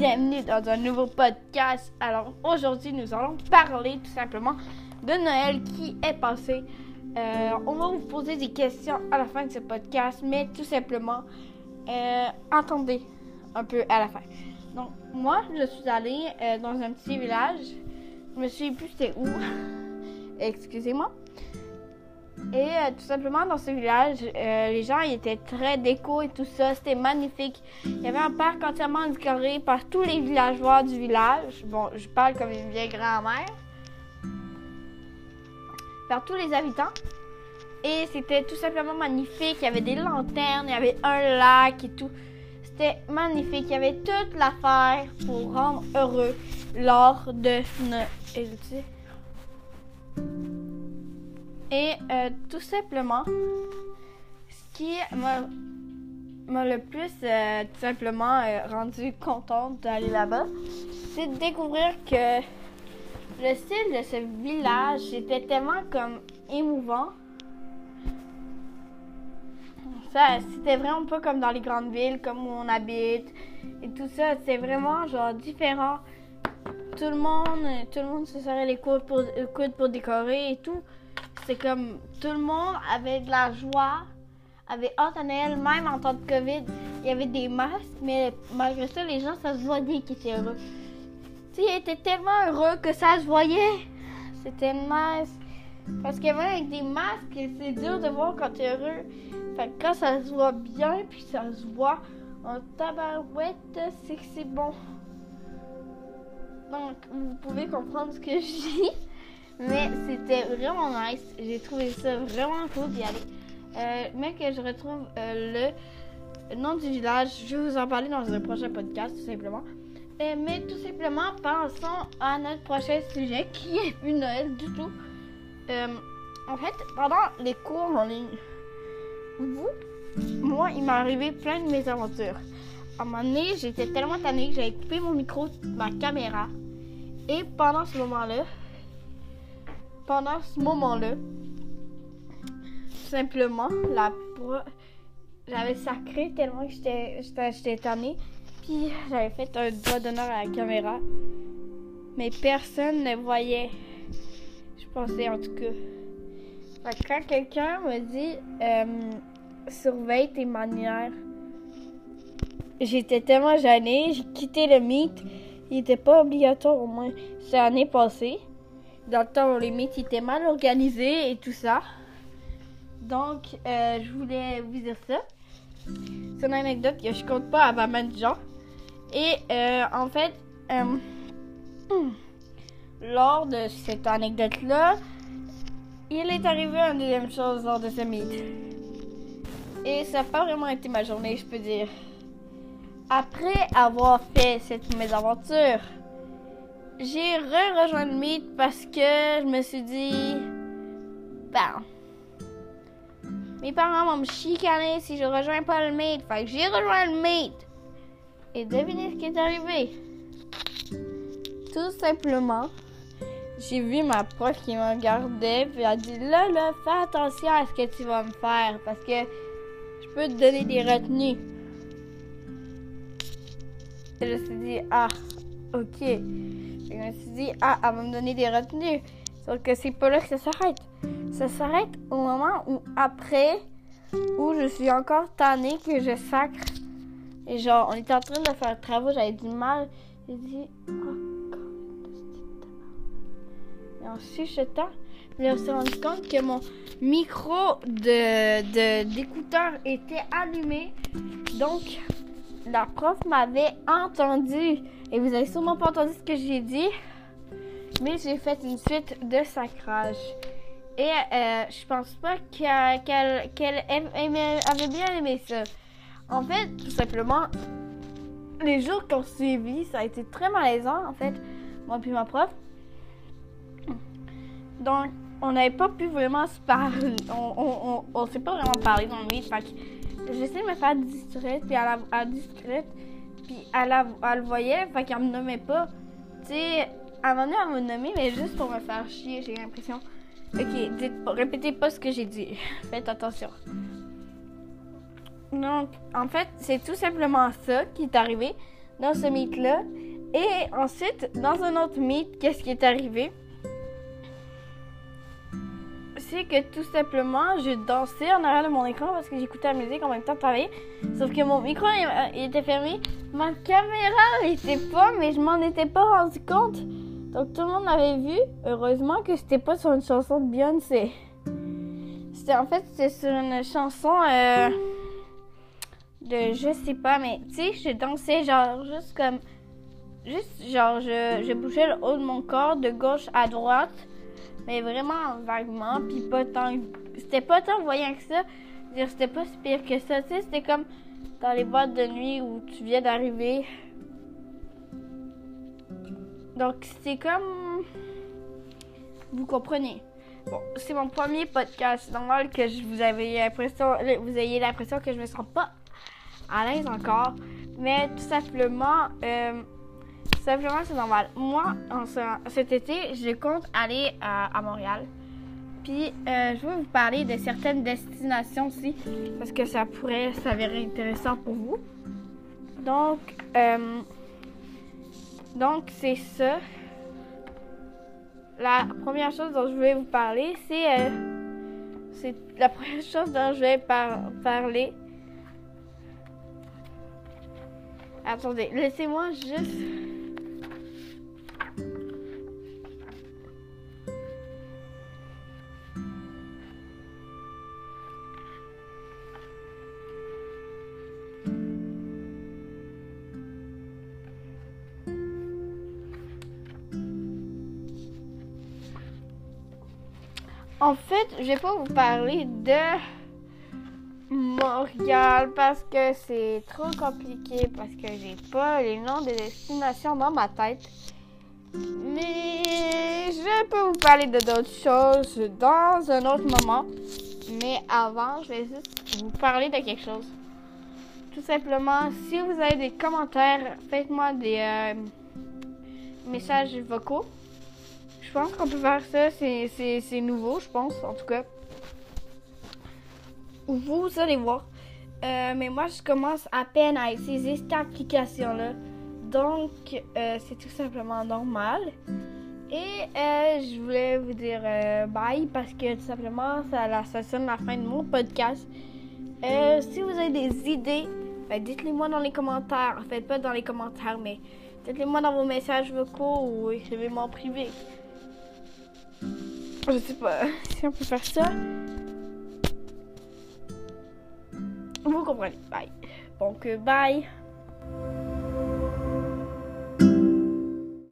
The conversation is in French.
bienvenue dans un nouveau podcast. Alors aujourd'hui, nous allons parler tout simplement de Noël qui est passé. Euh, on va vous poser des questions à la fin de ce podcast, mais tout simplement, euh, attendez un peu à la fin. Donc, moi, je suis allée euh, dans un petit village. Je me suis plus c'était où. Excusez-moi. Et euh, tout simplement, dans ce village, euh, les gens étaient très déco et tout ça. C'était magnifique. Il y avait un parc entièrement décoré par tous les villageois du village. Bon, je parle comme une vieille grand-mère. Par tous les habitants. Et c'était tout simplement magnifique. Il y avait des lanternes, il y avait un lac et tout. C'était magnifique. Il y avait toute l'affaire pour rendre heureux lors de Noël. Et euh, tout simplement, ce qui m'a le plus euh, tout simplement euh, rendu contente d'aller là-bas, c'est de découvrir que le style de ce village était tellement comme émouvant. Ça, c'était vraiment pas comme dans les grandes villes, comme où on habite et tout ça. C'est vraiment genre différent. Tout le monde, tout le monde se serrait les pour, coudes pour décorer et tout. C'est comme tout le monde avait de la joie, avait hâte à Noël, même en temps de COVID. Il y avait des masques, mais malgré ça, les gens, ça se voyait qu'ils étaient heureux. Tu sais, ils étaient tellement heureux que ça se voyait. C'était nice. Parce que même avec des masques, c'est dur de voir quand tu es heureux. Fait que quand ça se voit bien, puis ça se voit en tabarouette, c'est que c'est bon. Donc, vous pouvez comprendre ce que je dis. Mais c'était vraiment nice. J'ai trouvé ça vraiment cool d'y aller. Euh, mais que je retrouve euh, le nom du village, je vais vous en parler dans un prochain podcast, tout simplement. Euh, mais tout simplement, passons à notre prochain sujet qui est plus Noël du tout. Euh, en fait, pendant les cours en ligne, vous, moi, il m'est arrivé plein de mésaventures. À un moment donné, j'étais tellement tannée que j'avais coupé mon micro, ma caméra. Et pendant ce moment-là, pendant ce moment-là, simplement, la j'avais sacré tellement que j'étais, tannée. Puis j'avais fait un doigt d'honneur à la caméra. Mais personne ne voyait. Je pensais en tout cas. Quand quelqu'un me dit euh, surveille tes manières, j'étais tellement gênée, j'ai quitté le mythe. Il n'était pas obligatoire au moins. C'est l'année passée. Dans le temps les mythes étaient mal organisés et tout ça. Donc, euh, je voulais vous dire ça. C'est une anecdote que je compte pas à pas mal de gens. Et euh, en fait, euh, lors de cette anecdote-là, il est arrivé une deuxième chose lors de ce mythe. Et ça n'a pas vraiment été ma journée, je peux dire. Après avoir fait cette mésaventure, j'ai re-rejoint le mythe parce que je me suis dit, ben, mes parents vont me chicaner si je rejoins pas le mythe. Fait que j'ai rejoint le mythe. Et devinez ce qui est arrivé. Tout simplement, j'ai vu ma prof qui me regardait, puis elle a dit Là, là, fais attention à ce que tu vas me faire, parce que je peux te donner des retenues. Et je me suis dit Ah, ok. Et je me suis dit Ah, elle va me donner des retenues. Sauf que c'est pas là que ça s'arrête. Ça s'arrête au moment où, après, où je suis encore tannée que je sacre. Et genre, on était en train de faire travaux, j'avais du mal. J'ai dit, oh, Et en chuchotant, je me suis rendu compte que mon micro de, d'écouteur était allumé. Donc, la prof m'avait entendu. Et vous avez sûrement pas entendu ce que j'ai dit. Mais j'ai fait une suite de sacrage. Et euh, je pense pas qu'elle, avait bien aimé ça. En fait, tout simplement, les jours qu'on suivi, ça a été très malaisant, en fait, moi puis ma prof. Donc, on n'avait pas pu vraiment se parler. On, on, on, on s'est pas vraiment parlé dans le mythe. J'essayais de me faire distraite, puis elle, a- elle discrète, puis elle, la- elle le voyait, fait qu'elle me nommait pas. Tu sais, à un moment donné, elle me nommait, mais juste pour me faire chier, j'ai l'impression. Ok, dites répétez pas ce que j'ai dit. Faites attention. Donc, en fait, c'est tout simplement ça qui est arrivé. dans ce meet-là. Et ensuite, dans un autre meet, qu'est-ce qui est arrivé? Que tout simplement, je dansais en arrière de mon écran parce que j'écoutais la musique en même temps de. Sauf que mon micro il, était fermé. Ma caméra n'était pas, mais je m'en étais pas rendu compte. Donc tout le monde avait vu. Heureusement que c'était pas sur une chanson de Beyoncé. C'était en fait c'était sur une chanson euh, de je sais pas, mais tu sais, je dansais genre juste comme Juste, genre, je, je bougeais le haut de mon corps de gauche à droite, mais vraiment vaguement, puis pas tant. C'était pas tant voyant que ça. c'était pas pire que ça. Tu sais, c'était comme dans les boîtes de nuit où tu viens d'arriver. Donc, c'est comme. Vous comprenez. Bon, c'est mon premier podcast. C'est normal que je vous avez l'impression, vous ayez l'impression que je me sens pas à l'aise encore. Mais tout simplement, euh, Simplement, c'est normal. Moi, en cet été, je compte aller à, Montréal. Puis, euh, je vais vous parler de certaines destinations aussi, parce que ça pourrait s'avérer intéressant pour vous. Donc, euh, donc c'est ça. La première chose dont je vais vous parler, c'est euh, c'est la première chose dont je vais parler. Attendez, laissez-moi juste En fait, je vais pas vous parler de Montréal parce que c'est trop compliqué, parce que j'ai pas les noms des destinations dans ma tête. Mais je peux vous parler de d'autres choses dans un autre moment. Mais avant, je vais juste vous parler de quelque chose. Tout simplement, si vous avez des commentaires, faites-moi des euh, messages vocaux. Je pense qu'on peut faire ça. C'est nouveau, je pense, en tout cas. Vous allez voir. Euh, mais moi, je commence à peine à utiliser cette application-là. Donc, euh, c'est tout simplement normal. Et euh, je voulais vous dire bye parce que tout simplement, ça, ça sonne la fin de mon podcast. si vous avez des idées, ben, dites-les moi dans les commentaires. En fait, pas dans les commentaires, mais dites-les moi dans vos messages vocaux ou écrivez-moi en privé. Je sais pas si on peut faire ça. Vous comprenez. Bye. Donc, bye.